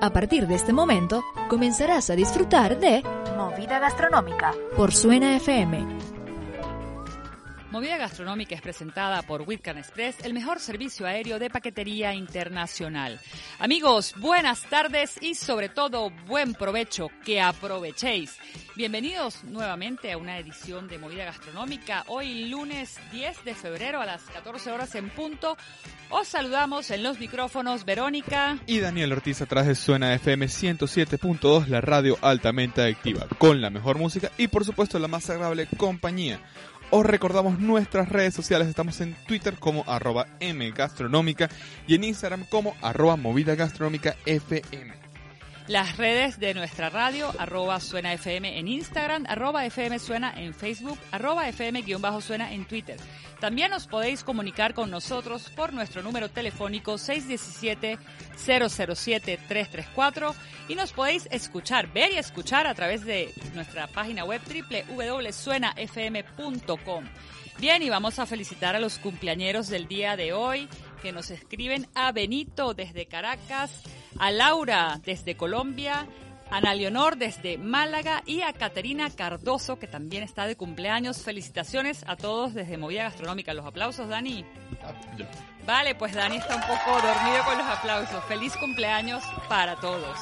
A partir de este momento, comenzarás a disfrutar de Movida Gastronómica por Suena FM. Movida Gastronómica es presentada por Whitcan Express, el mejor servicio aéreo de paquetería internacional. Amigos, buenas tardes y sobre todo buen provecho, que aprovechéis. Bienvenidos nuevamente a una edición de Movida Gastronómica. Hoy lunes 10 de febrero a las 14 horas en punto. Os saludamos en los micrófonos Verónica y Daniel Ortiz atrás de Suena FM 107.2, la radio altamente adictiva, con la mejor música y por supuesto la más agradable compañía. Os recordamos nuestras redes sociales, estamos en Twitter como arroba mgastronómica y en Instagram como arroba movida gastronómica FM. Las redes de nuestra radio, arroba suena FM en Instagram, arroba FM suena en Facebook, arroba FM-suena en Twitter. También os podéis comunicar con nosotros por nuestro número telefónico 617-007-334 y nos podéis escuchar, ver y escuchar a través de nuestra página web www.suenafm.com. Bien, y vamos a felicitar a los cumpleañeros del día de hoy que nos escriben a Benito desde Caracas, a Laura desde Colombia, a Ana Leonor desde Málaga y a Caterina Cardoso, que también está de cumpleaños. Felicitaciones a todos desde Movida Gastronómica. Los aplausos, Dani. Vale, pues Dani está un poco dormido con los aplausos. Feliz cumpleaños para todos.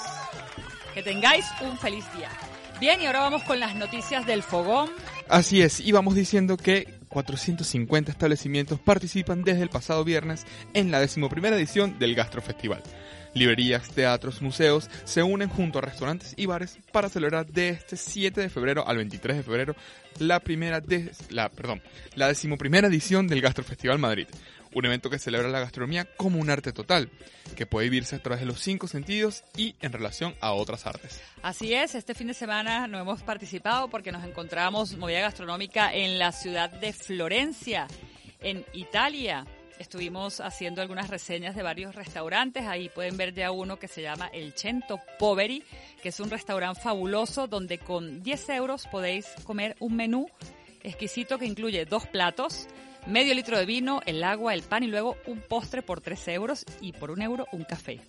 Que tengáis un feliz día. Bien, y ahora vamos con las noticias del fogón. Así es, y vamos diciendo que 450 establecimientos participan desde el pasado viernes en la decimoprimera edición del Gastrofestival. Librerías, teatros, museos se unen junto a restaurantes y bares para celebrar de este 7 de febrero al 23 de febrero la primera la, perdón, la decimoprimera edición del Gastrofestival Madrid. Un evento que celebra la gastronomía como un arte total, que puede vivirse a través de los cinco sentidos y en relación a otras artes. Así es, este fin de semana no hemos participado porque nos encontramos movida gastronómica en la ciudad de Florencia, en Italia. Estuvimos haciendo algunas reseñas de varios restaurantes. Ahí pueden ver ya uno que se llama El Cento Poveri, que es un restaurante fabuloso donde con 10 euros podéis comer un menú exquisito que incluye dos platos, medio litro de vino, el agua, el pan y luego un postre por 3 euros y por un euro un café.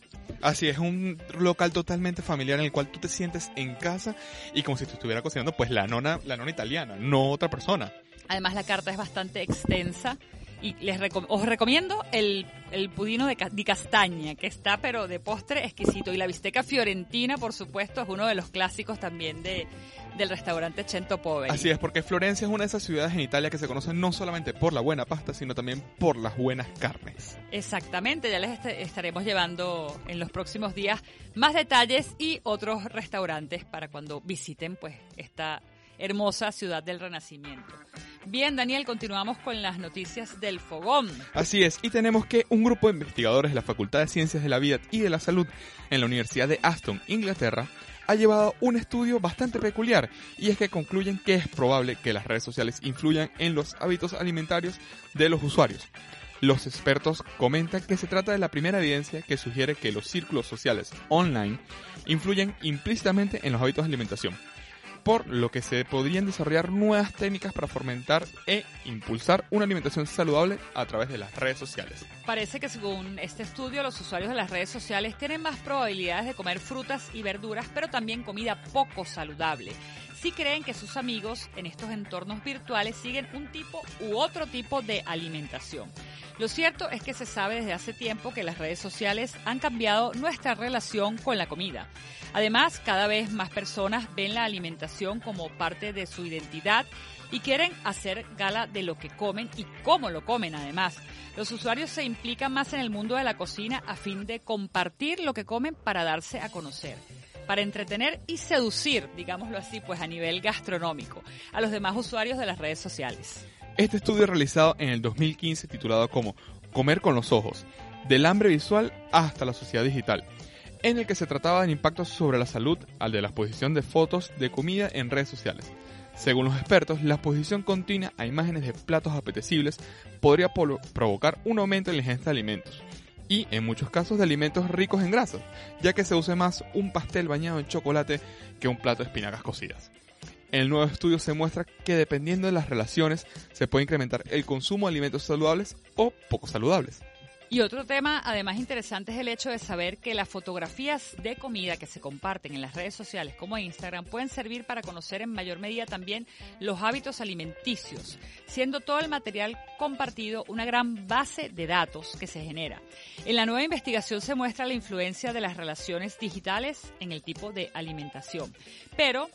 Así es, un local totalmente familiar en el cual tú te sientes en casa y como si te estuviera cocinando pues la nona, la nona italiana, no otra persona. Además la carta es bastante extensa y les os recomiendo el, el pudino de, de, castaña, que está pero de postre exquisito. Y la bisteca fiorentina, por supuesto, es uno de los clásicos también de, del restaurante Cento Poveri. Así es, porque Florencia es una de esas ciudades en Italia que se conocen no solamente por la buena pasta, sino también por las buenas carnes. Exactamente, ya les est estaremos llevando en los próximos días más detalles y otros restaurantes para cuando visiten pues esta hermosa ciudad del Renacimiento. Bien, Daniel, continuamos con las noticias del fogón. Así es, y tenemos que un grupo de investigadores de la Facultad de Ciencias de la Vida y de la Salud en la Universidad de Aston, Inglaterra, ha llevado un estudio bastante peculiar y es que concluyen que es probable que las redes sociales influyan en los hábitos alimentarios de los usuarios. Los expertos comentan que se trata de la primera evidencia que sugiere que los círculos sociales online influyen implícitamente en los hábitos de alimentación por lo que se podrían desarrollar nuevas técnicas para fomentar e impulsar una alimentación saludable a través de las redes sociales. Parece que según este estudio, los usuarios de las redes sociales tienen más probabilidades de comer frutas y verduras, pero también comida poco saludable. Si creen que sus amigos en estos entornos virtuales siguen un tipo u otro tipo de alimentación. Lo cierto es que se sabe desde hace tiempo que las redes sociales han cambiado nuestra relación con la comida. Además, cada vez más personas ven la alimentación como parte de su identidad y quieren hacer gala de lo que comen y cómo lo comen además. Los usuarios se implican más en el mundo de la cocina a fin de compartir lo que comen para darse a conocer para entretener y seducir, digámoslo así, pues a nivel gastronómico, a los demás usuarios de las redes sociales. Este estudio realizado en el 2015 titulado como Comer con los ojos, del hambre visual hasta la sociedad digital, en el que se trataba del impacto sobre la salud al de la exposición de fotos de comida en redes sociales. Según los expertos, la exposición continua a imágenes de platos apetecibles podría provocar un aumento en la ingesta de alimentos y, en muchos casos, de alimentos ricos en grasas, ya que se use más un pastel bañado en chocolate que un plato de espinacas cocidas. El nuevo estudio se muestra que dependiendo de las relaciones se puede incrementar el consumo de alimentos saludables o poco saludables. Y otro tema, además interesante, es el hecho de saber que las fotografías de comida que se comparten en las redes sociales como Instagram pueden servir para conocer en mayor medida también los hábitos alimenticios, siendo todo el material compartido una gran base de datos que se genera. En la nueva investigación se muestra la influencia de las relaciones digitales en el tipo de alimentación, pero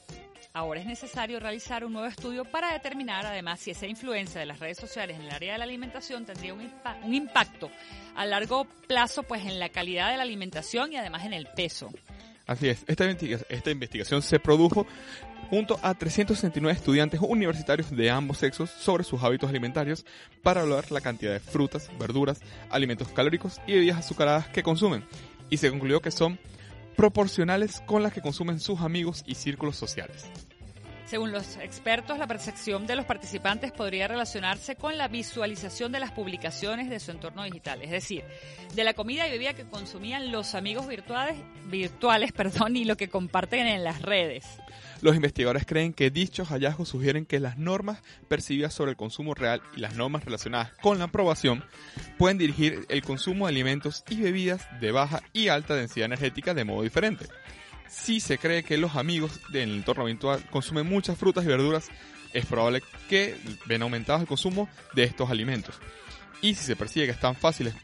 Ahora es necesario realizar un nuevo estudio para determinar además si esa influencia de las redes sociales en el área de la alimentación tendría un, un impacto a largo plazo pues en la calidad de la alimentación y además en el peso. Así es, esta, esta investigación se produjo junto a 369 estudiantes universitarios de ambos sexos sobre sus hábitos alimentarios para evaluar la cantidad de frutas, verduras, alimentos calóricos y bebidas azucaradas que consumen. Y se concluyó que son proporcionales con las que consumen sus amigos y círculos sociales. Según los expertos, la percepción de los participantes podría relacionarse con la visualización de las publicaciones de su entorno digital, es decir, de la comida y bebida que consumían los amigos virtuales, virtuales perdón, y lo que comparten en las redes. Los investigadores creen que dichos hallazgos sugieren que las normas percibidas sobre el consumo real y las normas relacionadas con la aprobación pueden dirigir el consumo de alimentos y bebidas de baja y alta densidad energética de modo diferente. Si se cree que los amigos del entorno virtual consumen muchas frutas y verduras, es probable que ven aumentados el consumo de estos alimentos. Y si se percibe que están fáciles,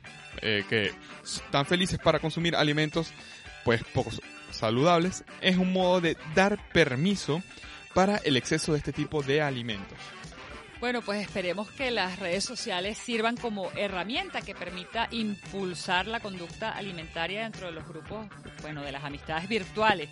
eh, que están felices para consumir alimentos, pues pocos saludables, es un modo de dar permiso para el exceso de este tipo de alimentos. Bueno, pues esperemos que las redes sociales sirvan como herramienta que permita impulsar la conducta alimentaria dentro de los grupos, bueno, de las amistades virtuales.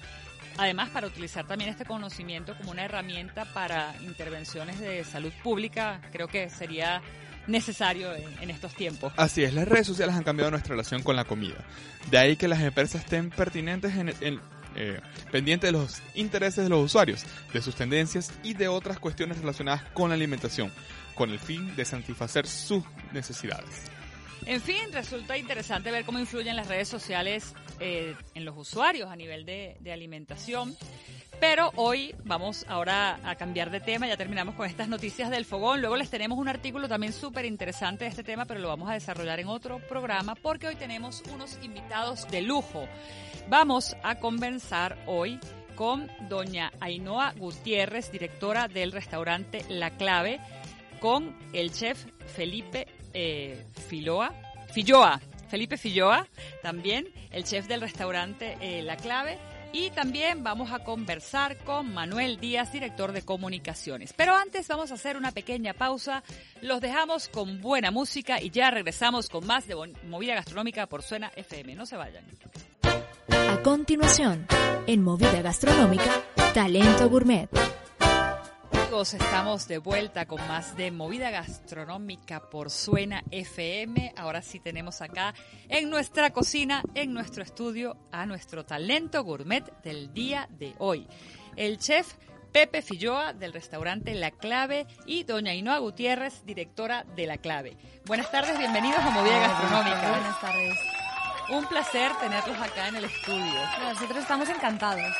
Además, para utilizar también este conocimiento como una herramienta para intervenciones de salud pública, creo que sería necesario en, estos tiempos. Así es, las redes sociales han cambiado nuestra relación con la comida. De ahí que las empresas estén pertinentes en, en eh, pendientes de los intereses de los usuarios, de sus tendencias y de otras cuestiones relacionadas con la alimentación, con el fin de satisfacer sus necesidades. En fin, resulta interesante ver cómo influyen las redes sociales eh, en los usuarios a nivel de, alimentación. Pero hoy vamos ahora a cambiar de tema, ya terminamos con estas noticias del fogón, luego les tenemos un artículo también súper interesante de este tema, pero lo vamos a desarrollar en otro programa porque hoy tenemos unos invitados de lujo. Vamos a conversar hoy con doña Ainhoa Gutiérrez, directora del restaurante La Clave, con el chef Felipe eh, Filoa, Filloa, Felipe Filloa, también el chef del restaurante eh, La Clave, y también vamos a conversar con Manuel Díaz, director de comunicaciones. Pero antes vamos a hacer una pequeña pausa. Los dejamos con buena música y ya regresamos con más de Movida Gastronómica por Suena FM. No se vayan. A continuación, en Movida Gastronómica, Talento Gourmet estamos de vuelta con más de movida gastronómica por Suena FM. Ahora sí tenemos acá en nuestra cocina, en nuestro estudio, a nuestro talento gourmet del día de hoy. El chef Pepe Filloa del restaurante La Clave y doña Inoa Gutiérrez, directora de La Clave. Buenas tardes, bienvenidos a Movida Gastronómica. Buenas tardes. Un placer tenerlos acá en el estudio. Nosotros estamos encantados.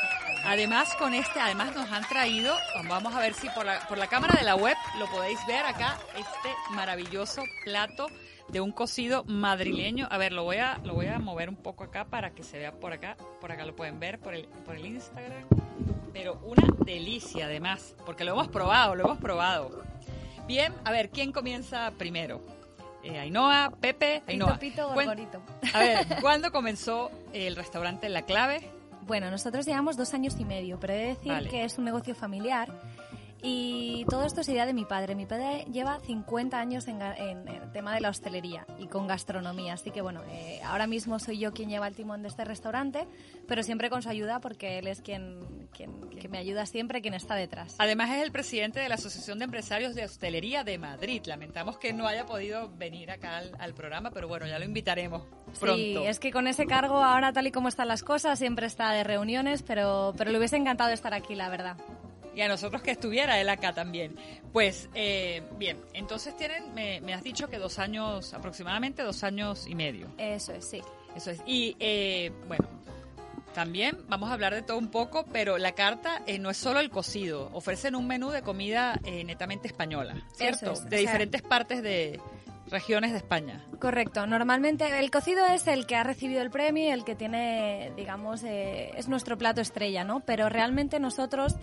Además, con este, además nos han traído, vamos a ver si por la, por la cámara de la web lo podéis ver acá, este maravilloso plato de un cocido madrileño. A ver, lo voy a, lo voy a mover un poco acá para que se vea por acá. Por acá lo pueden ver por el, por el Instagram. Pero una delicia además, porque lo hemos probado, lo hemos probado. Bien, a ver, ¿quién comienza primero? Eh, Ainhoa, Pepe, Ainhoa. Pito, a ver, ¿cuándo comenzó el restaurante La Clave? Bueno, nosotros llevamos dos años y medio, pero he de decir que es un negocio familiar Y todo esto es idea de mi padre. Mi padre lleva 50 años en, en el tema de la hostelería y con gastronomía. Así que bueno, eh, ahora mismo soy yo quien lleva el timón de este restaurante, pero siempre con su ayuda porque él es quien, quien que me ayuda siempre, quien está detrás. Además es el presidente de la Asociación de Empresarios de Hostelería de Madrid. Lamentamos que no haya podido venir acá al, al programa, pero bueno, ya lo invitaremos pronto. Sí, es que con ese cargo ahora tal y como están las cosas siempre está de reuniones, pero, pero le hubiese encantado estar aquí, la verdad. Y a nosotros que estuviera él acá también. Pues eh, bien, entonces tienen, me, me has dicho que dos años, aproximadamente dos años y medio. Eso es, sí. Eso es. Y eh, bueno, también vamos a hablar de todo un poco, pero la carta eh, no es solo el cocido. Ofrecen un menú de comida eh, netamente española, ¿cierto? es, de sea- diferentes partes de regiones de España. Correcto. Normalmente el cocido es el que ha recibido el premio y el que tiene, digamos, eh, es nuestro plato estrella, ¿no? Pero realmente nosotros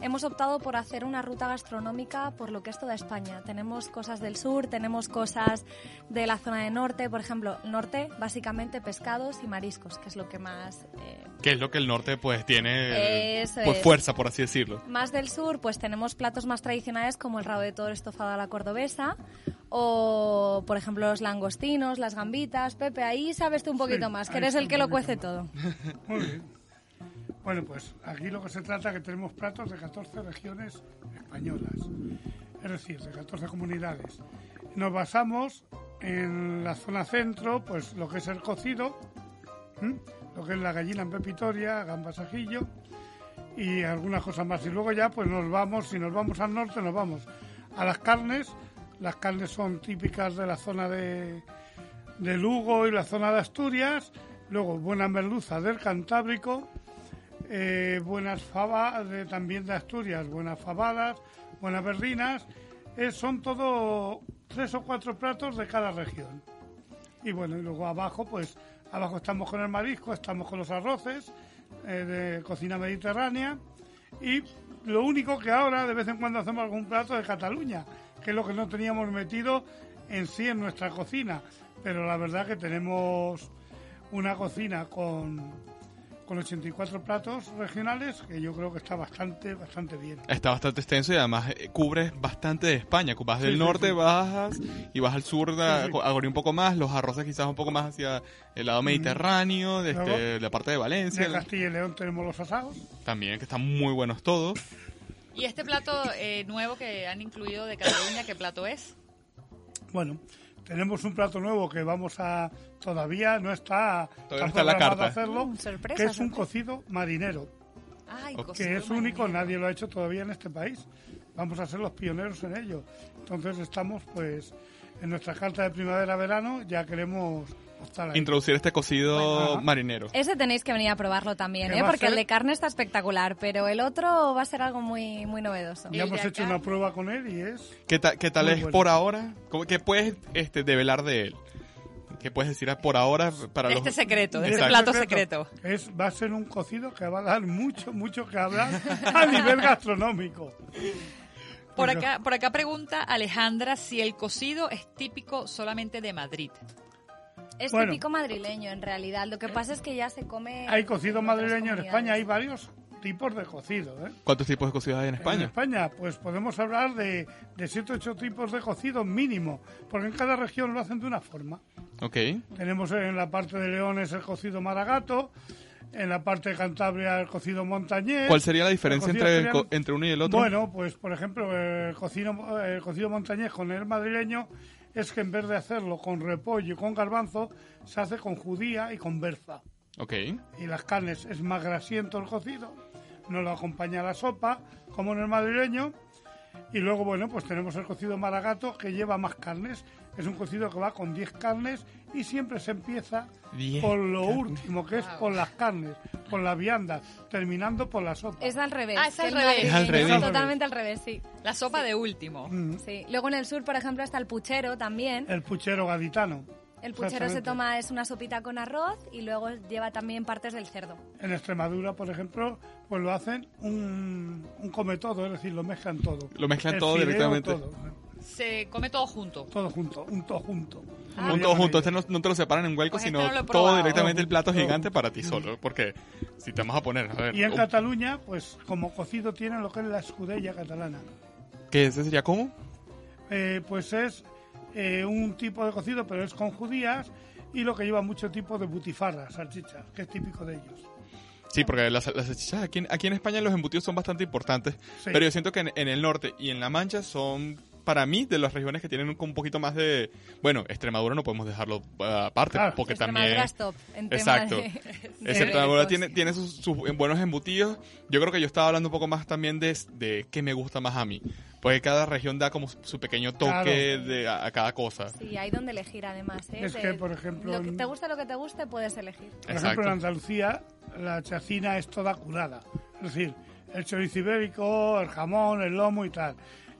hemos optado por hacer una ruta gastronómica por lo que es toda España. Tenemos cosas del sur, tenemos cosas de la zona de norte, por ejemplo, norte, básicamente pescados y mariscos, que es lo que más... eh, Que es lo que el norte pues tiene pues es. fuerza, por así decirlo. Más del sur, pues tenemos platos más tradicionales como el rabo de toro estofado a la cordobesa o, por ejemplo, los langostinos, las gambitas. Pepe, ahí sabes tú un poquito Sí, más, que eres el que lo cuece más. todo. Muy bien. Bueno, pues aquí lo que se trata es que tenemos platos de 14 regiones españolas, es decir, de 14 comunidades. Nos basamos en la zona centro, pues lo que es el cocido, ¿m? lo que es la gallina en pepitoria, gambas ajillo y algunas cosas más. Y luego ya pues nos vamos, si nos vamos al norte, nos vamos a las carnes. Las carnes son típicas de la zona de, de Lugo y la zona de Asturias. Luego buena merluza del Cantábrico, eh, buenas fabas también de Asturias, buenas fabadas, buenas berlinas. Eh, son todo tres o cuatro platos de cada región. Y bueno, y luego abajo, pues abajo estamos con el marisco, estamos con los arroces eh, de cocina mediterránea. Y lo único que ahora de vez en cuando hacemos algún plato de Cataluña, que es lo que no teníamos metido en sí en nuestra cocina. Pero la verdad que tenemos una cocina con, con 84 platos regionales que yo creo que está bastante, bastante bien. Está bastante extenso y además eh, cubre bastante de España. Vas del Sí, norte, sí. bajas y vas al sur, a, Sí, sí. a Gorí un poco más, los arroces quizás un poco más hacia el lado mediterráneo, de Luego, este, la parte de Valencia, En Castilla y León tenemos los asados. también, que están muy buenos todos. ¿Y este plato eh, nuevo que han incluido de Cataluña, qué plato es? Bueno, tenemos un plato nuevo que vamos a... Todavía no está, Todavía no está la carta. hacerlo, Mm, sorpresa, que es un sorpresa. cocido marinero, Ay, cocido que es único, marinero. nadie lo ha hecho todavía en este país. Vamos a ser los pioneros en ello. Entonces estamos, pues, en nuestra carta de primavera-verano, ya queremos. Introducir este cocido marinero. Ese tenéis que venir a probarlo también, ¿Qué ¿eh? porque el de carne está espectacular, pero el otro va a ser algo muy, muy novedoso. Ya hemos hecho una prueba con él y es... ¿Qué, ta- qué tal es bueno. por ahora? ¿Cómo- ¿Qué puedes este, develar de él? ¿Qué puedes decir por ahora para los... este secreto, de este plato secreto. Es, va a ser un cocido que va a dar mucho, mucho que hablar a nivel gastronómico. Por Porque- acá, por acá pregunta Alejandra si el cocido es típico solamente de Madrid. Es Bueno. típico madrileño, en realidad. Lo que pasa es que ya se come... Hay cocido madrileño en España, hay varios tipos de cocido. ¿eh? ¿Cuántos tipos de cocidos hay en En España? España, pues podemos hablar de, de 7 o 8 tipos de cocido mínimo, porque en cada región lo hacen de una forma. Ok. Tenemos en la parte de León es el cocido maragato, en la parte de Cantabria el cocido montañés. ¿Cuál sería la diferencia el cocido entre, el entre uno y el otro? Bueno, pues por ejemplo, el cocido, el cocido montañés con el madrileño es que en vez de hacerlo con repollo y con garbanzo, se hace con judía y con berza. Ok. Y las carnes es más grasiento el cocido, no lo acompaña la sopa, como en el madrileño. Y luego, bueno, pues tenemos el cocido maragato que lleva más carnes. Es un cocido que va con 10 carnes y siempre se empieza 10 por lo último, que es por las carnes, por las viandas, terminando por la sopa. Es al revés. Ah, es al revés. Es al revés. Totalmente al revés, sí. La sopa de último. Mm. sí. Luego en el sur, por ejemplo, está el puchero también. El puchero gaditano. El puchero se toma, es una sopita con arroz y luego lleva también partes del cerdo. En Extremadura, por ejemplo, pues lo hacen un, un come todo, es decir, lo mezclan todo. Lo mezclan El todo directamente. todo. Se come todo junto. Todo junto, un todo junto. Ah. Un todo junto, este no, no te lo separan en huelcos, Pues este sino no lo he todo directamente el plato gigante para ti solo. Porque si te vamos a poner, a ver, Y en Cataluña, pues como cocido tienen lo que es la escudella catalana. ¿qué ese sería cómo? Eh, pues es eh, un tipo de cocido, pero es con judías y lo que lleva mucho tipo de butifarra, salchicha, que es típico de ellos. Sí, porque las, las salchichas aquí, en- aquí en España los embutidos son bastante importantes, Sí. pero yo siento que en, en el norte y en La Mancha son, para mí, de las regiones que tienen un, un poquito más de... Bueno, Extremadura no podemos dejarlo uh, aparte, Claro. porque Extremadura también... es top en Exacto. de- de Extremadura tiene, tiene sus, sus buenos embutidos. Yo creo que yo estaba hablando un poco más también de, de qué me gusta más a mí. Porque cada región da como su, pequeño toque Claro. de, a, a cada cosa. Sí, hay donde elegir además. ¿eh? Es De- que, por ejemplo, Lo que te guste lo que te guste, puedes elegir. Por Exacto. ejemplo, en Andalucía la chacina es toda curada. Es decir, el chorizo ibérico, el jamón, el lomo y tal.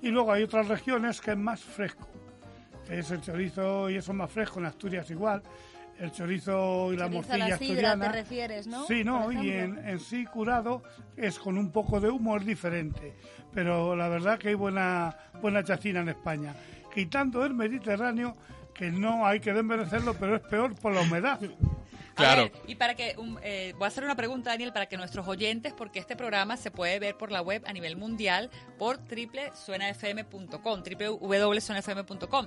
Y luego hay otras regiones que es más fresco. Es el chorizo y eso es más fresco, en Asturias igual. El chorizo y la Chorizo morcilla la sidra asturiana. te refieres, ¿no? Sí, no, y en, en sí curado es con un poco de humo, es diferente. Pero la verdad que hay buena, buena chacina en España. Quitando el Mediterráneo, que no hay que desmerecerlo, pero es peor por la humedad. A Claro. ver, y para que, um, eh, voy a hacer una pregunta, Daniel, para que nuestros oyentes, porque este programa se puede ver por la web a nivel mundial por www.suenafm.com, www.suenafm.com.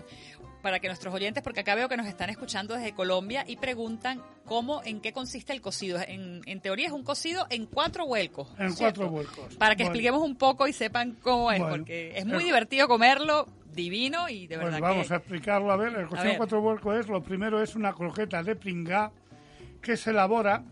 Para que nuestros oyentes, porque acá veo que nos están escuchando desde Colombia y preguntan cómo, en qué consiste el cocido. En, en teoría es un cocido en cuatro vuelcos. En ¿cierto? cuatro vuelcos. Para que Bueno. expliquemos un poco y sepan cómo es, Bueno. porque es muy El- divertido comerlo, divino y de Pues verdad vamos que... a explicarlo. A ver, el cocido ver. en cuatro vuelcos es, lo primero es una croqueta de pringá que se elabora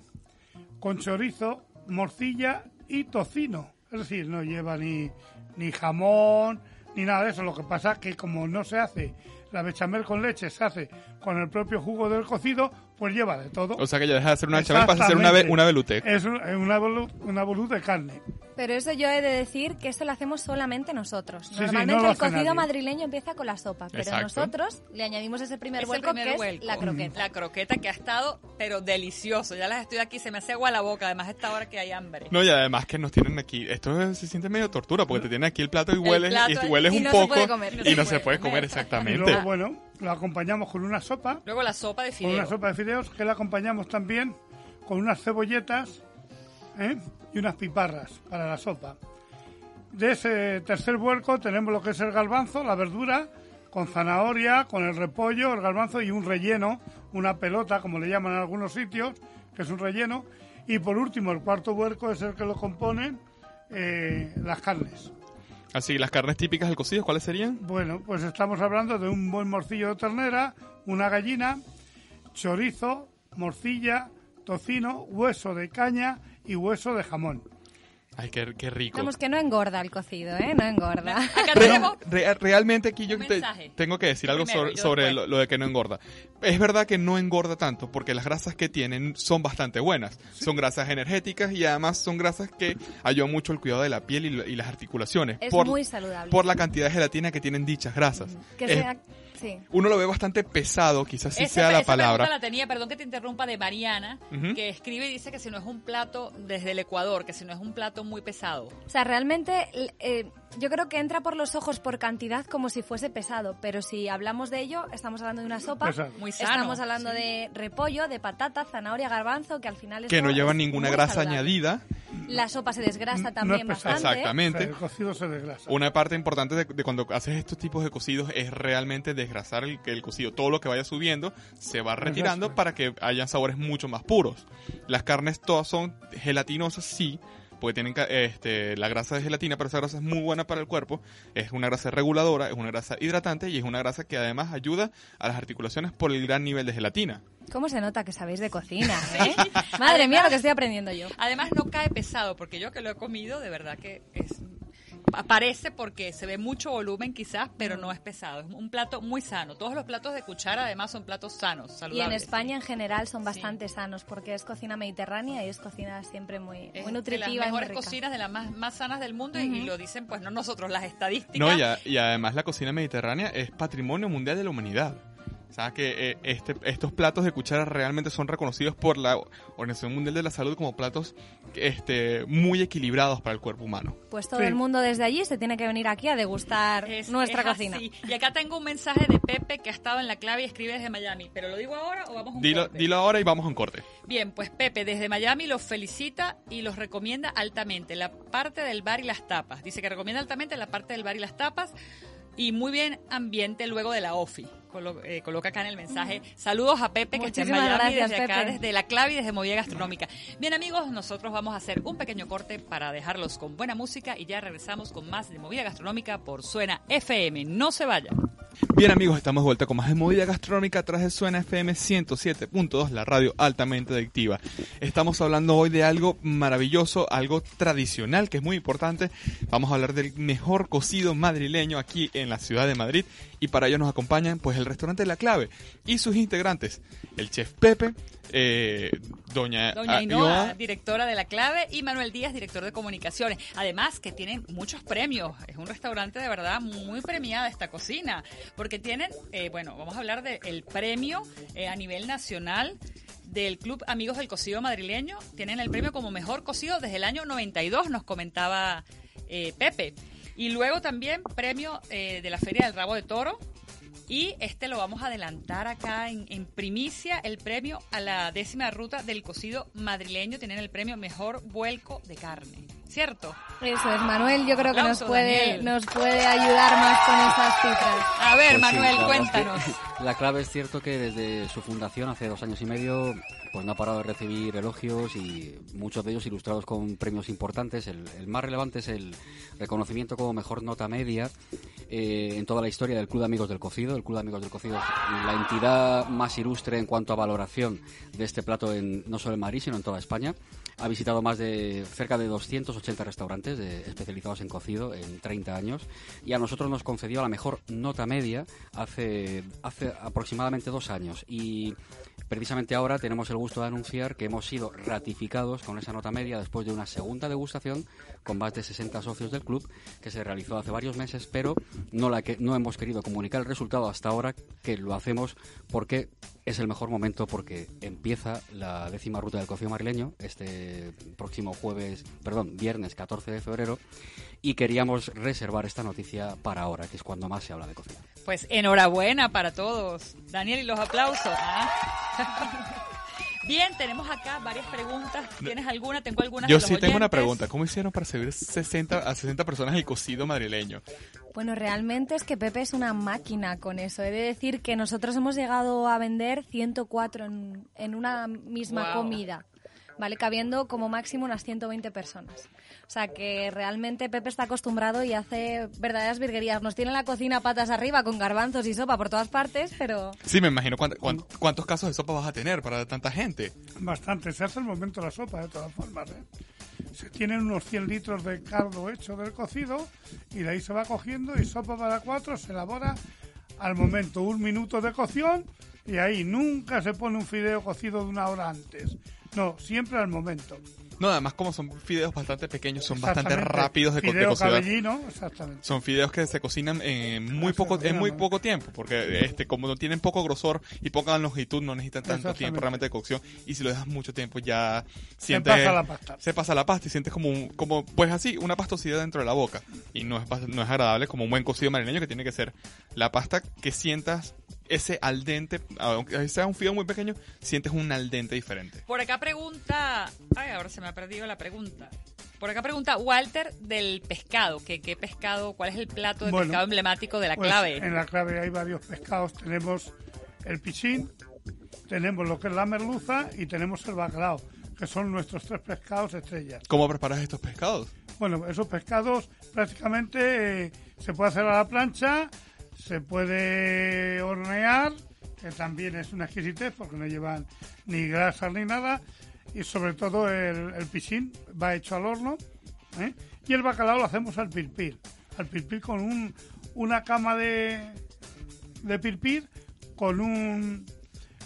con chorizo, morcilla y tocino. Es decir, no lleva ni, ni jamón ni nada de eso. Lo que pasa es que como no se hace la bechamel con leche, se hace con el propio jugo del cocido, pues lleva de todo. O sea que ya deja de ser una chavel para hacer una, ve- Exactamente. una velute. Es un- es una, una bolú de carne. Pero eso yo he de decir que eso lo hacemos solamente nosotros. Sí, sí, Normalmente no el cocido nadie. madrileño empieza con la sopa, pero Exacto. nosotros le añadimos ese primer Es vuelco primer que vuelco. es la croqueta. La croqueta que ha estado, pero delicioso. Ya las estoy aquí, se me hace agua la boca. Además, a esta hora que hay hambre. No, y además que nos tienen aquí, esto es- se siente medio tortura porque te tienen aquí el plato y hueles, plato y hueles y un no poco y no se puede comer Y exactamente. luego, bueno, lo acompañamos con una sopa. Luego la sopa de con fideo. una sopa de fideos que la acompañamos también con unas cebolletas ¿eh? y unas piparras para la sopa. De ese tercer vuelco tenemos lo que es el garbanzo, la verdura, con zanahoria, con el repollo, el garbanzo y un relleno, una pelota, como le llaman en algunos sitios, que es un relleno. Y por último, el cuarto vuelco es el que lo componen eh, las carnes. Así, las carnes típicas del cocido, ¿cuáles serían? Bueno, pues estamos hablando de un buen morcillo de ternera, una gallina, chorizo, morcilla, tocino, hueso de caña y hueso de jamón. Ay, qué, qué rico. Vamos, que no engorda el cocido, ¿eh? No engorda. Acá Re- tenemos re- realmente aquí yo Un te- mensaje. tengo que decir algo Primero, sobre, yo sobre después. lo, lo de que no engorda. Es verdad que no engorda tanto porque las grasas que tienen son bastante buenas. Son grasas energéticas y además son grasas que ayudan mucho al cuidado de la piel y, lo- y las articulaciones. Es por, muy saludable. por la cantidad de gelatina que tienen dichas grasas. Que Es- sea... Sí. uno lo ve bastante pesado, quizás sí Esa- sea la esa pregunta palabra. la tenía, perdón que te interrumpa, de Mariana, que escribe y dice que si no es un plato desde el Ecuador, que si no es un plato muy pesado. O sea, realmente eh, yo creo que entra por los ojos por cantidad como si fuese pesado, pero si hablamos de ello, estamos hablando de una sopa. Pesado. Muy sano. Estamos hablando de repollo, de patata, zanahoria, garbanzo, que al final que eso no lleva es ninguna grasa saludable. añadida. La sopa se desgrasa No también es pesado. bastante. Exactamente. O sea, el cocido se desgrasa. Una parte importante de, de cuando haces estos tipos de cocidos es realmente desgrasar el, el cocido. Todo lo que vaya subiendo se va retirando para que hayan sabores mucho más puros. Las carnes todas son gelatinosas, sí, porque tienen ca- este, la grasa de gelatina, pero esa grasa es muy buena para el cuerpo. Es una grasa reguladora, es una grasa hidratante y es una grasa que además ayuda a las articulaciones por el gran nivel de gelatina. ¿Cómo se nota que sabéis de cocina? eh? Madre mía, lo que estoy aprendiendo yo. Además no cae pesado, porque yo que lo he comido, de verdad que es aparece porque se ve mucho volumen quizás, pero no es pesado. Es un plato muy sano. Todos los platos de cuchara además son platos sanos, Y en. España en general son bastante sanos porque es cocina mediterránea y es cocina siempre muy, es muy de nutritiva las y muy mejores rica. cocinas, de las más, más sanas del mundo, y- y lo dicen pues no nosotros, las estadísticas. No, y, a- y además la cocina mediterránea es patrimonio mundial de la humanidad. Sabes que eh, este, estos platos de cuchara realmente son reconocidos por la Organización Mundial de la Salud como platos este, muy equilibrados para el cuerpo humano. Pues todo Sí. el mundo desde allí se tiene que venir aquí a degustar Es- nuestra es cocina. así. Y acá tengo un mensaje de Pepe que ha estado en la clave y escribe desde Miami. ¿Pero lo digo ahora o vamos a un Dilo, corte? dilo ahora y vamos a un corte. Bien, pues Pepe desde Miami los felicita y los recomienda altamente. La parte del bar y las tapas. Dice que recomienda altamente la parte del bar y las tapas. Y muy bien ambiente luego de la OFI. Colo- eh, coloca acá en el mensaje. Saludos a Pepe, que está en Miami, gracias, desde acá, Pepe. desde la clave y desde Movida Gastronómica. Bien, amigos, nosotros vamos a hacer un pequeño corte para dejarlos con buena música y ya regresamos con más de Movida Gastronómica por Suena FM. No se vayan. Bien amigos, estamos de vuelta con más de movida gastronómica tras de Suena FM 107.2, la radio altamente adictiva. Estamos hablando hoy de algo maravilloso, algo tradicional que es muy importante. Vamos a hablar del mejor cocido madrileño aquí en la ciudad de Madrid y para ello nos acompañan pues el restaurante La Clave y sus integrantes, el chef Pepe, eh, doña, Doña Ioa, directora de La Clave, y Manuel Díaz, director de comunicaciones. Además, que tienen muchos premios. Es un restaurante de verdad muy premiada esta cocina, porque tienen, eh, bueno, vamos a hablar del premio eh, a nivel nacional del Club Amigos del Cocido Madrileño. Tienen el premio como mejor cocido desde el año 92, nos comentaba eh, Pepe. Y luego también premio eh, de la Feria del Rabo de Toro, y este lo vamos a adelantar acá en, en primicia, el premio a la décima ruta del cocido madrileño. Tienen el premio Mejor Vuelco de Carne. ¿Cierto? Eso es, Manuel, yo creo que nos puede, Daniel. nos puede ayudar más con esas cifras. A ver, Pues Manuel, cuéntanos. La clave es cierto que desde su fundación hace dos años y medio pues no ha parado de recibir elogios y muchos de ellos ilustrados con premios importantes. El, el más relevante es el reconocimiento como mejor nota media eh, en toda la historia del Club de Amigos del Cocido. El Club de Amigos del Cocido es la entidad más ilustre en cuanto a valoración de este plato en, no solo en Madrid, sino en toda España. Ha visitado más de cerca de 280 restaurantes de- especializados en cocido en 30 años y a nosotros nos concedió la mejor nota media hace, hace aproximadamente dos años. Y precisamente ahora tenemos el gusto de anunciar que hemos sido ratificados con esa nota media después de una segunda degustación con más de 60 socios del club que se realizó hace varios meses pero no, la que, no hemos querido comunicar el resultado hasta ahora que lo hacemos porque es el mejor momento porque empieza la décima ruta del cocido madrileño este próximo jueves, perdón, viernes 14 de febrero y queríamos reservar esta noticia para ahora, que es cuando más se habla de cocina. Pues enhorabuena para todos. Daniel, y los aplausos. ¿ah? Bien, tenemos acá varias preguntas. ¿Tienes alguna? Tengo algunas. Yo de los sí tengo una pregunta. ¿Cómo hicieron para servir 60 a 60 personas el cocido madrileño? Bueno, realmente es que Pepe es una máquina con eso. He de decir que nosotros hemos llegado a vender 104 en, en una misma comida, ¿vale? Cabiendo como máximo unas 120 personas. O sea que realmente Pepe está acostumbrado y hace verdaderas virguerías. Nos tiene la cocina patas arriba con garbanzos y sopa por todas partes, pero Sí, me imagino cuánt- cuánt- cuántos casos de sopa vas a tener para tanta gente. Bastante. Se hace el momento la sopa, de todas formas. ¿eh? Se tienen unos 100 litros de caldo hecho del cocido y de ahí se va cogiendo y sopa para cuatro se elabora al momento. Un minuto de cocción y ahí nunca se pone un fideo cocido de una hora antes. No, siempre al momento. No, además como son fideos bastante pequeños, son bastante rápidos de, Fideo cocinar. cabellino, exactamente. Son fideos que se cocinan en muy se poco en muy ¿no? poco tiempo, porque este como no tienen poco grosor y poca longitud, no necesitan tanto tiempo realmente de cocción y si lo dejas mucho tiempo ya Se sientes pasa la pasta. se pasa la pasta y sientes como un- como pues así una pastosidad dentro de la boca y no es no es agradable como un buen cocido marileño que tiene que ser la pasta que sientas ese al dente, aunque sea un fideo muy pequeño, sientes un al dente diferente. Por acá pregunta. Ay, ahora se me ha perdido la pregunta. Por acá pregunta Walter del pescado. ¿Qué, qué pescado? ¿Cuál es el plato de Bueno, pescado emblemático de la Pues, clave? En la clave hay varios pescados. Tenemos el pichín, tenemos lo que es la merluza y tenemos el bacalao, que son nuestros tres pescados estrellas. ¿Cómo preparas estos pescados? Bueno, esos pescados prácticamente eh, se puede hacer a la plancha, se puede hornear, que también es una exquisitez porque no llevan ni grasas ni nada, y sobre todo el, el pichín va hecho al horno, ¿eh? y el bacalao lo hacemos al pilpil, al pilpil con un, una cama de, de pilpil con un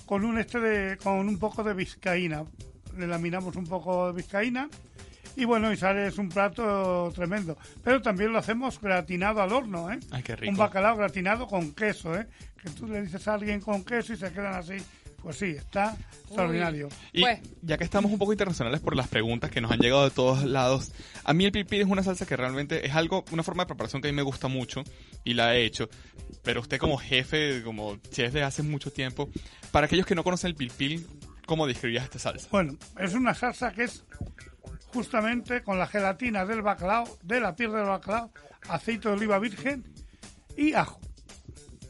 con un este de, con un poco de vizcaína, le laminamos un poco de vizcaína Y bueno, y sale, es un plato tremendo. Pero también lo hacemos gratinado al horno, ¿eh? Ay, qué rico. Un bacalao gratinado con queso, ¿eh? Que tú le dices a alguien con queso y se quedan así. Pues sí, está extraordinario. Y Pues- ya que estamos un poco internacionales por las preguntas que nos han llegado de todos lados, a mí el pilpil es una salsa que realmente es algo, una forma de preparación que a mí me gusta mucho y la he hecho. Pero usted como jefe, como chef de hace mucho tiempo, para aquellos que no conocen el pilpil, ¿cómo describirías esta salsa? Bueno, es una salsa que es justamente con la gelatina del bacalao, de la piel del bacalao, aceite de oliva virgen y ajo.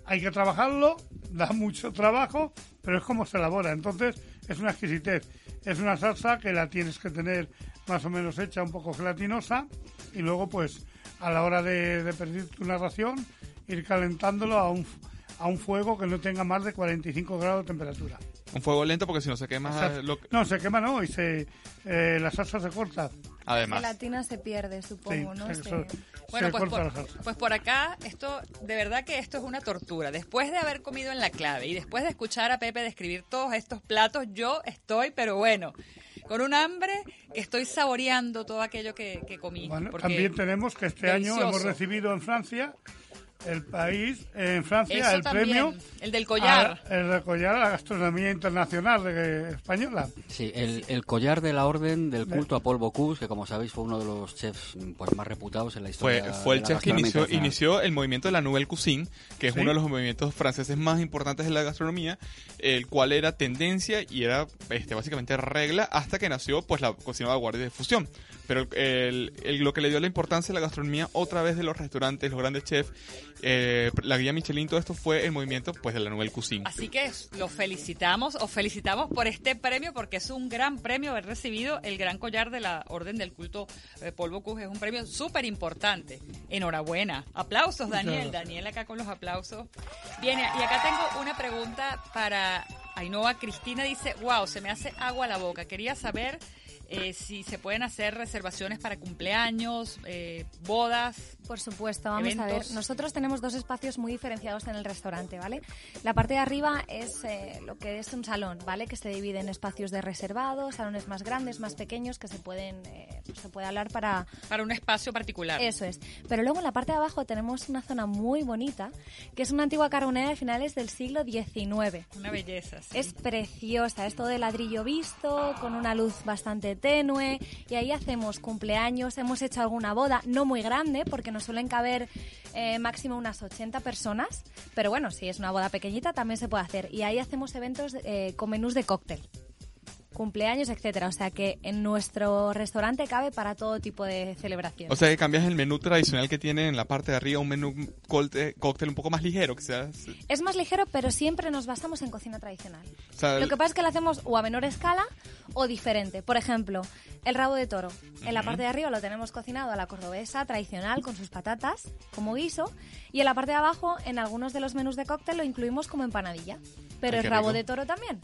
Hay que trabajarlo, da mucho trabajo, pero es como se elabora. Entonces, es una exquisitez. Es una salsa que la tienes que tener más o menos hecha, un poco gelatinosa, y luego, pues, a la hora de, de pedirte una ración, ir calentándolo a un, a un fuego que no tenga más de 45 grados de temperatura. Un fuego lento porque si no se quema lo- No, se quema no, y se, eh, la salsa se corta. La además. gelatina se pierde, Sí, supongo, ¿no? se, se- Bueno, se pues corta la por, salsa. pues por acá, esto, de verdad que esto es una tortura. Después de haber comido en la clave y después de escuchar a Pepe describir todos estos platos, yo estoy, pero bueno, con un hambre que estoy saboreando todo aquello que, que comí. Bueno, también tenemos que este año hemos recibido en Francia, el país, en Francia, Eso el también, premio. el del collar. a- el del collar a la gastronomía internacional de, española. Sí, el, el collar de la Orden del culto a Paul Bocuse, que como sabéis fue uno de los chefs mm, pues, más reputados en la Fue, historia. fue el de la chef que inició, inició el movimiento de la Nouvelle Cuisine, que es Sí. uno de los movimientos franceses más importantes de la gastronomía, el cual era tendencia y era este, básicamente regla hasta que nació pues la cocina de guardia de fusión. Pero el- el- lo que le dio la importancia a la gastronomía otra vez de los restaurantes, los grandes chefs, eh, la guía Michelin, todo esto fue el movimiento pues de la Nouvelle Cuisine. Así que lo felicitamos, os felicitamos por este premio porque es un gran premio haber recibido el gran collar de la Orden del Culto eh, Paul Bocuse. Es un premio súper importante. Enhorabuena. Aplausos, Daniel. Daniel acá con los aplausos. Bien, y acá tengo una pregunta para Ainhoa. Cristina dice, wow, se me hace agua a la boca. Quería saber eh, si se pueden hacer reservaciones para cumpleaños, eh, bodas. Por supuesto, vamos a ver. Eventos. Nosotros tenemos dos espacios muy diferenciados en el restaurante, ¿vale? La parte de arriba es eh, lo que es un salón, ¿vale? Que se divide en espacios de reservado, salones más grandes, más pequeños, que se pueden, pues se puede hablar para Para un espacio particular. Eso es. Pero luego en la parte de abajo tenemos una zona muy bonita, que es una antigua carbonera de finales del siglo XIX. Una belleza. sí. Es preciosa, es todo de ladrillo visto, con una luz bastante tenue, y ahí hacemos cumpleaños, hemos hecho alguna boda, no muy grande, porque nos suelen caber eh, máximo unas 80 personas, pero bueno, si es una boda pequeñita también se puede hacer, y ahí hacemos eventos eh, con menús de cóctel cumpleaños, etcétera. O sea que en nuestro restaurante cabe para todo tipo de celebraciones. O sea que cambias el menú tradicional que tiene en la parte de arriba, un menú cóctel un poco más ligero, sea... Es más ligero, pero siempre nos basamos en cocina tradicional. O sea, Lo que pasa es que lo hacemos o a menor escala o diferente. Por ejemplo, el rabo de toro. En la parte de arriba lo tenemos cocinado a la cordobesa tradicional con sus patatas como guiso y en la parte de abajo en algunos de los menús de cóctel lo incluimos como empanadilla. Pero Ay, el rabo rico. de toro también.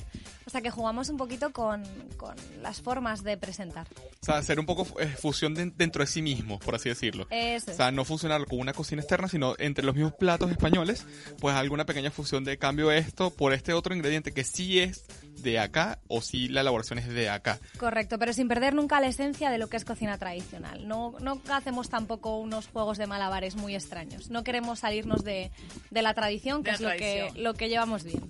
O sea que jugamos un poquito con, con las formas de presentar. O sea, hacer un poco eh, fusión de- dentro de sí mismo, por así decirlo. Eso O sea, no fusionar con una cocina externa, sino entre los mismos platos españoles, pues alguna pequeña fusión de cambio esto por este otro ingrediente que sí es de acá o sí la elaboración es de acá. Correcto, pero sin perder nunca la esencia de lo que es cocina tradicional. No, no hacemos tampoco unos juegos de malabares muy extraños. No queremos salirnos de, de la tradición, que De es lo que, lo que llevamos bien.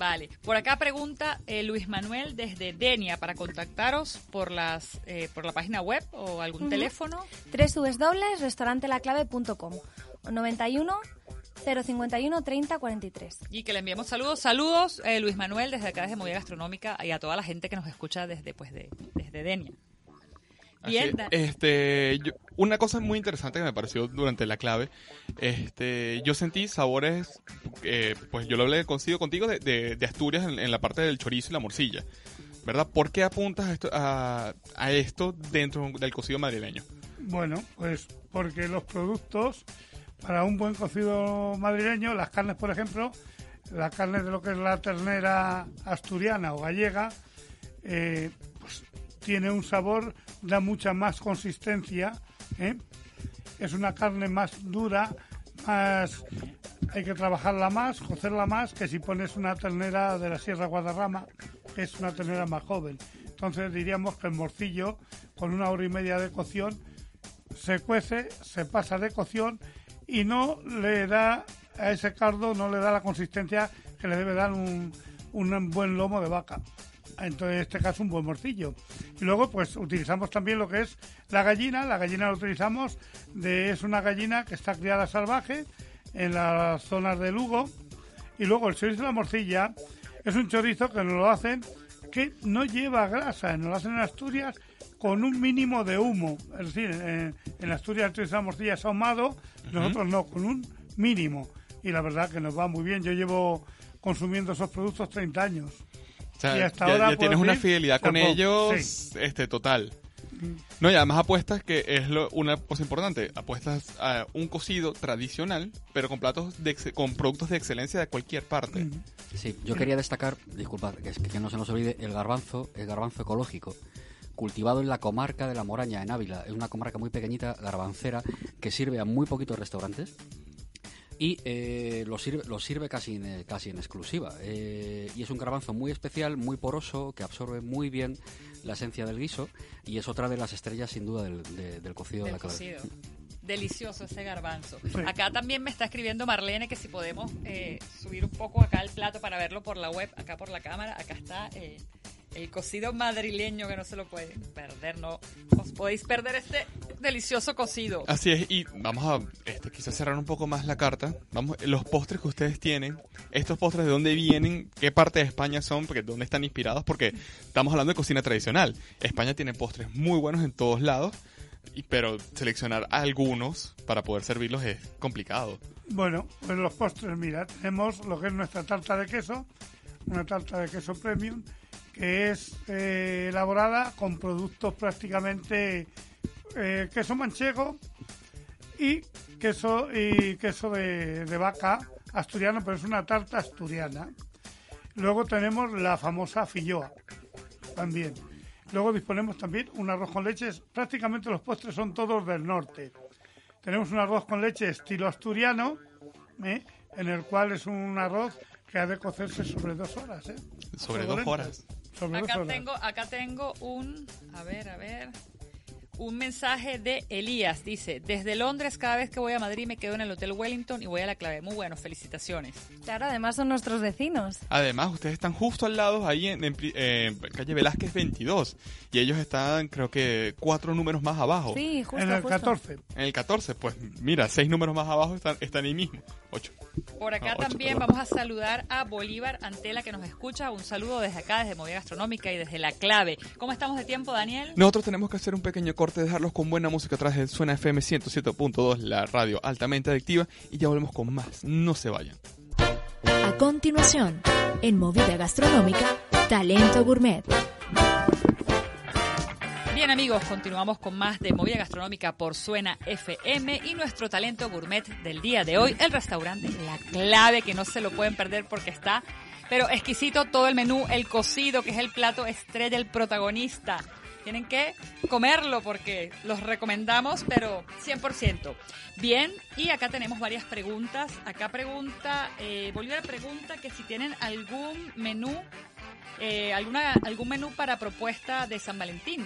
Vale. Por acá pregunta eh, Luis Manuel desde Denia para contactaros por las eh, por la página web o algún Ujú. teléfono. www.restaurantelaclave.com 91 051 30 43. Y que le enviemos saludos. Saludos, eh, Luis Manuel, desde acá, desde Movida Gastronómica, y a toda la gente que nos escucha desde, pues, de, desde Denia. Bien, es. este, yo- una cosa muy interesante que me pareció durante la clave, este, yo sentí sabores, eh, pues yo lo hablé consigo contigo de, de- de Asturias en, en la parte del chorizo y la morcilla, ¿verdad? ¿Por qué apuntas a esto, a, a esto dentro del cocido madrileño? Bueno, pues porque los productos para un buen cocido madrileño, las carnes, por ejemplo, la carne de lo que es la ternera asturiana o gallega, eh, tiene un sabor, da mucha más consistencia, ¿eh? es una carne más dura, más hay que trabajarla más, cocerla más que si pones una ternera de la Sierra Guadarrama, que es una ternera más joven. Entonces diríamos que el morcillo, con una hora y media de cocción, se cuece, se pasa de cocción y no le da a ese cardo, no le da la consistencia que le debe dar un, un buen lomo de vaca. Entonces, en este caso, un buen morcillo. Y luego, pues, utilizamos también lo que es la gallina. La gallina la utilizamos, de, es una gallina que está criada salvaje en las zonas de Lugo. Y luego el chorizo de la morcilla es un chorizo que nos lo hacen que no lleva grasa, nos lo hacen en Asturias con un mínimo de humo. Es decir, en, en Asturias el chorizo de la morcilla es ahumado, nosotros no, con un mínimo. Y la verdad que nos va muy bien. Yo llevo consumiendo esos productos 30 años. O sea, Y hasta ya, ahora ya tienes una fidelidad con ellos, sí. este, total. No, y además apuestas que es lo- una cosa importante. Apuestas a un cocido tradicional, pero con platos de ex- con productos de excelencia de cualquier parte. Sí, yo quería destacar, disculpad, que, es que no se nos olvide, el garbanzo, el garbanzo ecológico, cultivado en la comarca de La Moraña, en Ávila. Es una comarca muy pequeñita, garbancera, que sirve a muy poquitos restaurantes y eh, lo sirve, lo sirve casi, en, casi en exclusiva. Eh, y es un garbanzo muy especial, muy poroso, que absorbe muy bien la esencia del guiso y es otra de las estrellas, sin duda, del, de- del cocido de del la clave. cocido. Delicioso ese garbanzo. Acá también me está escribiendo Marlene que si podemos eh, subir un poco acá el plato para verlo por la web, acá por la cámara. Acá está eh, el cocido madrileño que no se lo pueden perder. No os podéis perder este delicioso cocido. Así es, y vamos a este, quizás cerrar un poco más la carta. Vamos, los postres que ustedes tienen, estos postres de dónde vienen, qué parte de España son, porque dónde están inspirados, porque estamos hablando de cocina tradicional. España tiene postres muy buenos en todos lados, y, pero seleccionar algunos para poder servirlos es complicado. Bueno, pues los postres, mira, tenemos lo que es nuestra tarta de queso, una tarta de queso premium, que es eh, elaborada con productos prácticamente eh, queso manchego y queso y queso de, de vaca asturiano, pero es una tarta asturiana. Luego tenemos la famosa filloa, también. Luego disponemos también un arroz con leche. Prácticamente los postres son todos del norte. Tenemos un arroz con leche estilo asturiano, ¿eh? en el cual es un arroz que ha de cocerse sobre dos horas. ¿eh? Sobre dos horas. Acá tengo, acá tengo un, a ver, a ver, un mensaje de Elías. Dice, desde Londres cada vez que voy a Madrid me quedo en el Hotel Wellington y voy a la clave. Muy bueno, felicitaciones. Claro, además son nuestros vecinos. Además, ustedes están justo al lado, ahí en, eh, calle Velázquez 22, y ellos están, creo que, cuatro números más abajo. Sí, justo, en el justo. 14. En el 14, pues mira, seis números más abajo están, están ahí mismo. Ocho. Por acá Ah, también vamos a saludar a Bolívar Antela que nos escucha. Un saludo desde acá, desde Movida Gastronómica y desde La Clave. ¿Cómo estamos de tiempo, Daniel? Nosotros tenemos que hacer un pequeño corte, dejarlos con buena música atrás de Suena FM 107.2, la radio altamente adictiva, y ya volvemos con más. No se vayan. A continuación, en Movida Gastronómica, Talento Gourmet. Bien amigos, continuamos con más de Movida Gastronómica por Suena FM y nuestro talento gourmet del día de hoy, el restaurante La Clave, que no se lo pueden perder porque está, pero exquisito todo el menú, el cocido, que es el plato estrella, el protagonista. Tienen que comerlo porque los recomendamos, pero 100%. Bien, y acá tenemos varias preguntas. Acá pregunta, eh, Bolívar pregunta que si tienen algún menú eh, alguna algún menú para propuesta de San Valentín.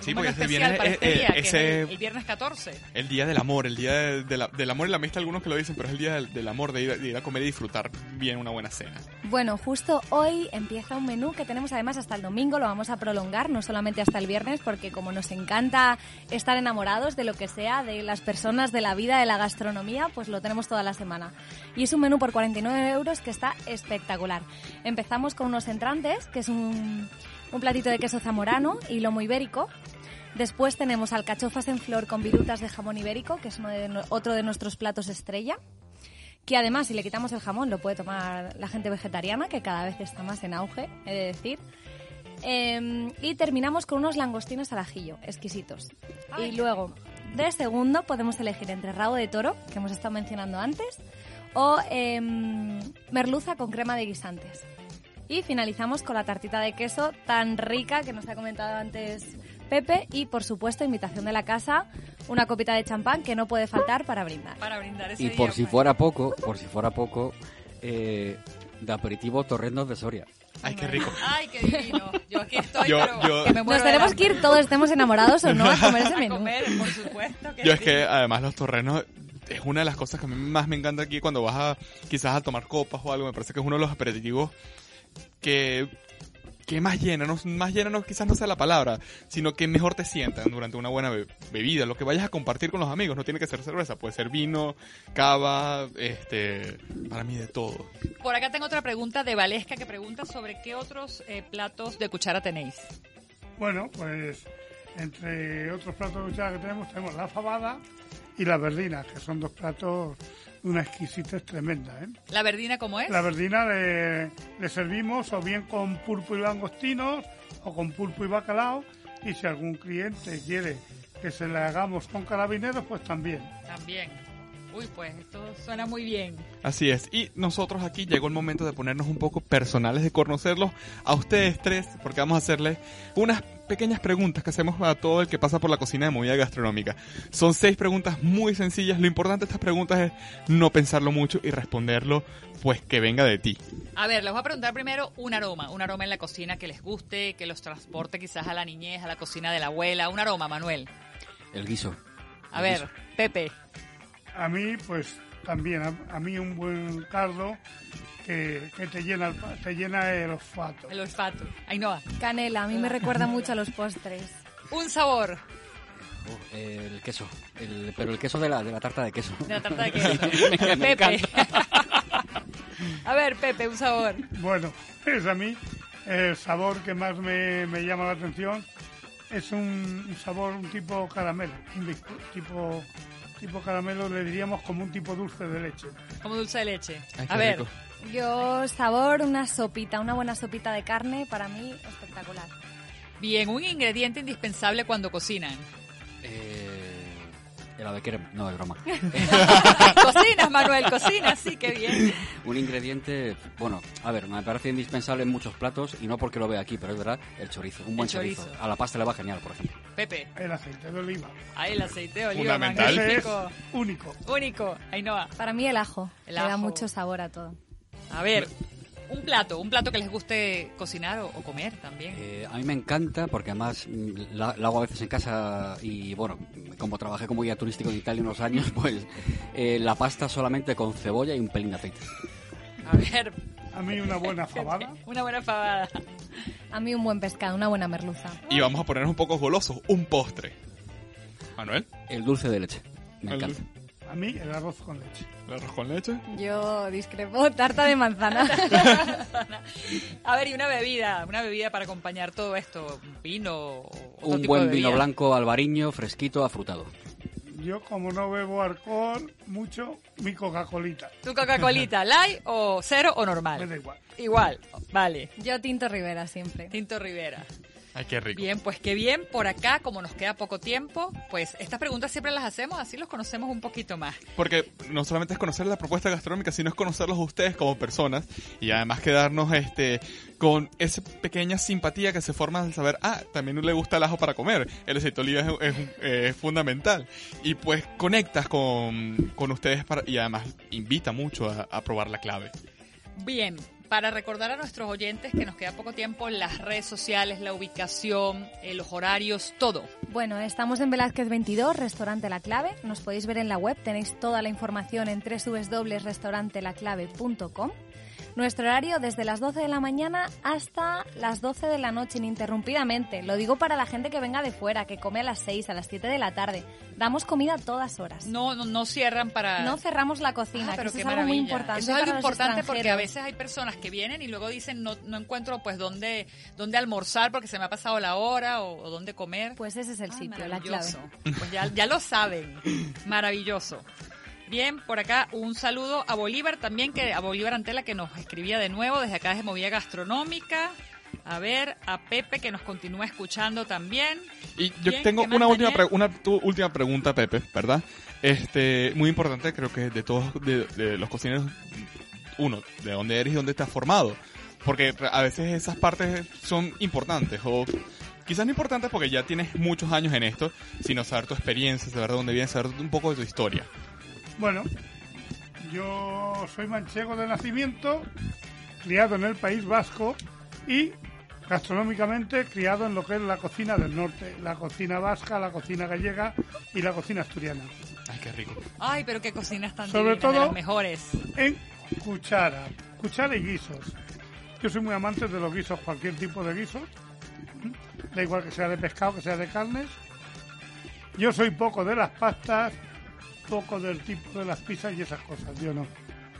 Sí, porque ese para eh, este eh, día, que ese- es el, el viernes 14. El día del amor, el día de- de la- del amor y la amistad, algunos que lo dicen, pero es el día del, del amor, de ir, a- de ir a comer y disfrutar bien una buena cena. Bueno, justo hoy empieza un menú que tenemos además hasta el domingo, lo vamos a prolongar, no solamente hasta el viernes, porque como nos encanta estar enamorados de lo que sea, de las personas, de la vida, de la gastronomía, pues lo tenemos toda la semana. Y es un menú por 49 euros que está espectacular. Empezamos con unos entrantes, que es un, un platito de queso zamorano y lomo ibérico. Después tenemos alcachofas en flor con virutas de jamón ibérico, que es uno de otro de nuestros platos estrella que además si le quitamos el jamón lo puede tomar la gente vegetariana, que cada vez está más en auge, he de decir. Eh, y terminamos con unos langostinos al ajillo, exquisitos. y luego, de segundo, podemos elegir entre rabo de toro, que hemos estado mencionando antes, o em, merluza con crema de guisantes. Y finalizamos con la tartita de queso tan rica que nos ha comentado antes Pepe y, por supuesto, invitación de la casa, una copita de champán que no puede faltar para brindar. Para brindar ese Y día, por si pues. fuera poco, por si fuera poco, eh, de aperitivo Torrendos de Soria. Ay, qué rico. Ay, qué divino. Yo aquí estoy, Yo- pero yo- que me muero Nos tenemos que ir todos, estemos enamorados o no, a comer ese A menú. comer, por supuesto. Que Yo es sí. que además los torrenos es una de las cosas que a mí más me encanta aquí cuando vas a quizás a tomar copas o algo. Me parece que es uno de los aperitivos que, que más llena, no, más llena no, quizás no sea la palabra, sino que mejor te sientan durante una buena be- bebida. Lo que vayas a compartir con los amigos no tiene que ser cerveza, puede ser vino, cava, este, para mí de todo. Por acá tengo otra pregunta de Valesca que pregunta sobre qué otros eh, platos de cuchara tenéis. Bueno, pues entre otros platos de cuchara que tenemos, tenemos la fabada y la verdina, que son dos platos una exquisitez tremenda. ¿eh? ¿La verdina cómo es? La verdina le, le servimos o bien con pulpo y langostinos o con pulpo y bacalao. Y si algún cliente quiere que se le hagamos con carabineros, pues también. También. Uy, pues esto suena muy bien. Así es. Y nosotros aquí llegó el momento de ponernos un poco personales, de conocerlos a ustedes tres, porque vamos a hacerles unas pequeñas preguntas que hacemos a todo el que pasa por la cocina de movida gastronómica. Son seis preguntas muy sencillas. Lo importante de estas preguntas es no pensarlo mucho y responderlo, pues que venga de ti. A ver, les voy a preguntar primero un aroma, un aroma en la cocina que les guste, que los transporte quizás a la niñez, a la cocina de la abuela, un aroma, Manuel. El guiso. A El ver, guiso. Pepe. A mí, pues también, a, a mí un buen caldo que, que te, llena te llena el olfato. El olfato. Ainhoa. Canela, a mí me recuerda mucho a los postres. Un sabor Oh, el queso. El- pero el queso de la, de la tarta de queso. de la tarta de queso. Me- me Pepe. A ver, Pepe, un sabor. Bueno, es a mí el sabor que más me, me llama la atención es un, un sabor, un tipo caramelo, un tipo, tipo caramelo, le diríamos como un tipo dulce de leche. Como dulce de leche. Ay, A ver, rico. Yo, sabor, una sopita, una buena sopita de carne, para mí espectacular. bien, un ingrediente indispensable cuando cocinan. Eh, No, es broma. cocinas, Manuel, cocinas, sí, qué bien. Un ingrediente, bueno, a ver, me parece indispensable en muchos platos y no porque lo vea aquí, pero es verdad, el chorizo, un buen chorizo. chorizo. A la pasta le va genial, por ejemplo. Pepe, El aceite de oliva. ahí el aceite de oliva, Fundamental. Ese es magnífico. único. Único, Ainhoa. Para mí el ajo, El le da mucho sabor a todo. A ver, un plato, un plato que les guste cocinar o, o comer también. Eh, a mí me encanta porque además mm, la, la hago a veces en casa y bueno, como trabajé como guía turístico en Italia unos años, pues eh, la pasta solamente con cebolla y un pelín de aceite. A ver, A mí una buena fabada. una buena fabada. A mí un buen pescado, una buena merluza. Y vamos a ponernos un poco golosos, un postre. Manuel, El dulce de leche. Me El encanta. A mí el arroz con leche. ¿el arroz con leche? Yo discrepo, tarta de manzana. A ver, y una bebida, una bebida para acompañar todo esto, un vino otro Un tipo de buen vino blanco albariño, fresquito, afrutado. Yo, como no bebo alcohol mucho, mi Coca-Colita. ¿Tu Coca-Colita, light o cero o Me normal? da igual. Igual, vale. Yo tinto Rivera siempre. Tinto Rivera. Ay, qué rico. Bien, pues qué bien. Por acá, como nos queda poco tiempo, pues estas preguntas siempre las hacemos, así los conocemos un poquito más. Porque no solamente es conocer la propuesta gastronómica, sino es conocerlos a ustedes como personas y además quedarnos este con esa pequeña simpatía que se forma al saber, ah, también le gusta el ajo para comer, el aceite de oliva es, es- es fundamental. Y pues conectas con, con ustedes para, y además invita mucho a, a probar la clave. Bien, para recordar a nuestros oyentes que nos queda poco tiempo, las redes sociales, la ubicación, eh, los horarios, todo. Bueno, estamos en Velázquez 22, Restaurante La Clave. Nos podéis ver en la web, tenéis toda la información en www.restaurantelaclave.com. Nuestro horario desde las 12 de la mañana hasta las 12 de la noche, ininterrumpidamente. Lo digo para la gente que venga de fuera, que come a las 6, a las 7 de la tarde. Damos comida a todas horas. No, no, no cierran para... No cerramos la cocina, Ah, que pero eso qué es algo muy importante. Eso es algo importante porque a veces hay personas que vienen y luego dicen no, no encuentro pues dónde, dónde almorzar porque se me ha pasado la hora o, o dónde comer. Pues ese es el Ah, sitio, la clave. Pues ya, ya lo saben. Maravilloso. Bien, por acá un saludo a Bolívar también, que a Bolívar Antela que nos escribía de nuevo desde acá desde Movida Gastronómica. A ver, a Pepe que nos continúa escuchando también. Y yo Bien, tengo ¿qué más, una última, una tu última pregunta, Pepe, ¿verdad? Este, muy importante, creo que de todos de, de los cocineros, uno, de dónde eres y dónde has formado. Porque a veces esas partes son importantes o quizás no importantes porque ya tienes muchos años en esto, sino saber tu experiencia, saber de dónde vienes, saber un poco de tu historia. Bueno, yo soy manchego de nacimiento, criado en el País Vasco y gastronómicamente criado en lo que es la cocina del norte, la cocina vasca, la cocina gallega y la cocina asturiana. Ay, qué rico. Ay, pero qué cocinas tan Sobre divinas, de todo- las mejores. En cuchara, cuchara y guisos. Yo soy muy amante de los guisos, cualquier tipo de guisos. Da igual que sea de pescado, que sea de carnes. Yo soy poco de las pastas, poco del tipo de las pizzas y esas cosas. Yo no.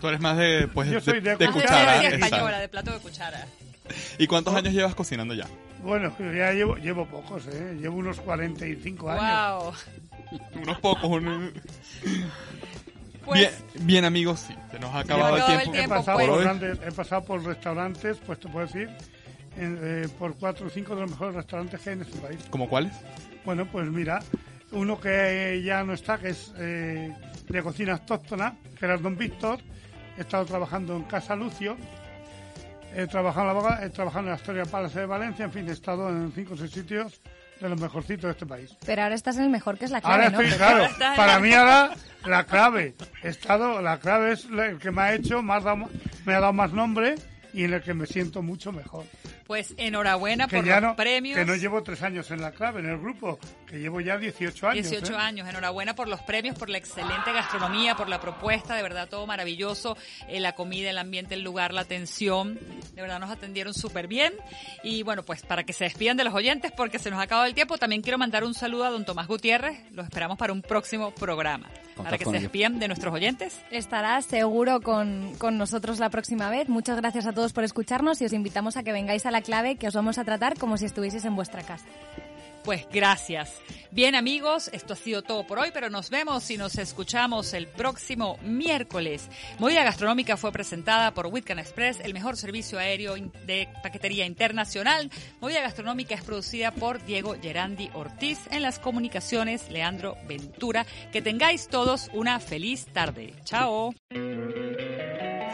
Tú eres más de, pues, Yo soy de de cuchara. exacto. española, de plato de cuchara. ¿Y cuántos años llevas cocinando ya? Bueno, ya llevo, llevo pocos, ¿eh? Llevo unos 45 años. Wow. Unos pocos. un- Pues, bien, bien, amigos, sí. Se nos ha acabado el tiempo. el He tiempo, pasado, pues. por grandes- he pasado por restaurantes, pues te puedo decir, en- eh, por cuatro o cinco de los mejores restaurantes que hay en este país. ¿Como cuáles? Bueno, pues mira, uno que ya no está, que es eh, de cocina autóctona, que era Don Víctor. He estado trabajando en Casa Lucio. He trabajado en la, Boga- he trabajado en la Historia Palace de Valencia. En fin, he estado en cinco o seis sitios de los mejorcitos de este país. Pero ahora estás en el mejor, que es la clave, Ahora ¿no? estoy, claro, para mí ahora la clave, he estado, la clave es el que me ha hecho, me ha dado, me ha dado más nombre y en el que me siento mucho mejor. Pues enhorabuena Que por ya los no, premios. que no llevo tres años en la clave, en el grupo, que llevo ya 18 años. 18 ¿eh? años, enhorabuena por los premios, por la excelente gastronomía, por la propuesta, de verdad todo maravilloso, eh, la comida, el ambiente, el lugar, la atención, de verdad nos atendieron súper bien y bueno, pues para que se despidan de los oyentes porque se nos ha acabado el tiempo, también quiero mandar un saludo a don Tomás Gutiérrez, los esperamos para un próximo programa, para que se despidan de nuestros oyentes. Estará seguro con, con nosotros la próxima vez. Muchas gracias a todos por escucharnos y os invitamos a que vengáis a la clave que os vamos a tratar como si estuvieseis en vuestra casa. Pues gracias. Bien amigos, esto ha sido todo por hoy, pero nos vemos y nos escuchamos el próximo miércoles. Movida Gastronómica fue presentada por Whitcan Express, el mejor servicio aéreo de paquetería internacional. Movida Gastronómica es producida por Diego Gerandi Ortiz en las comunicaciones, Leandro Ventura. Que tengáis todos una feliz tarde. Chao.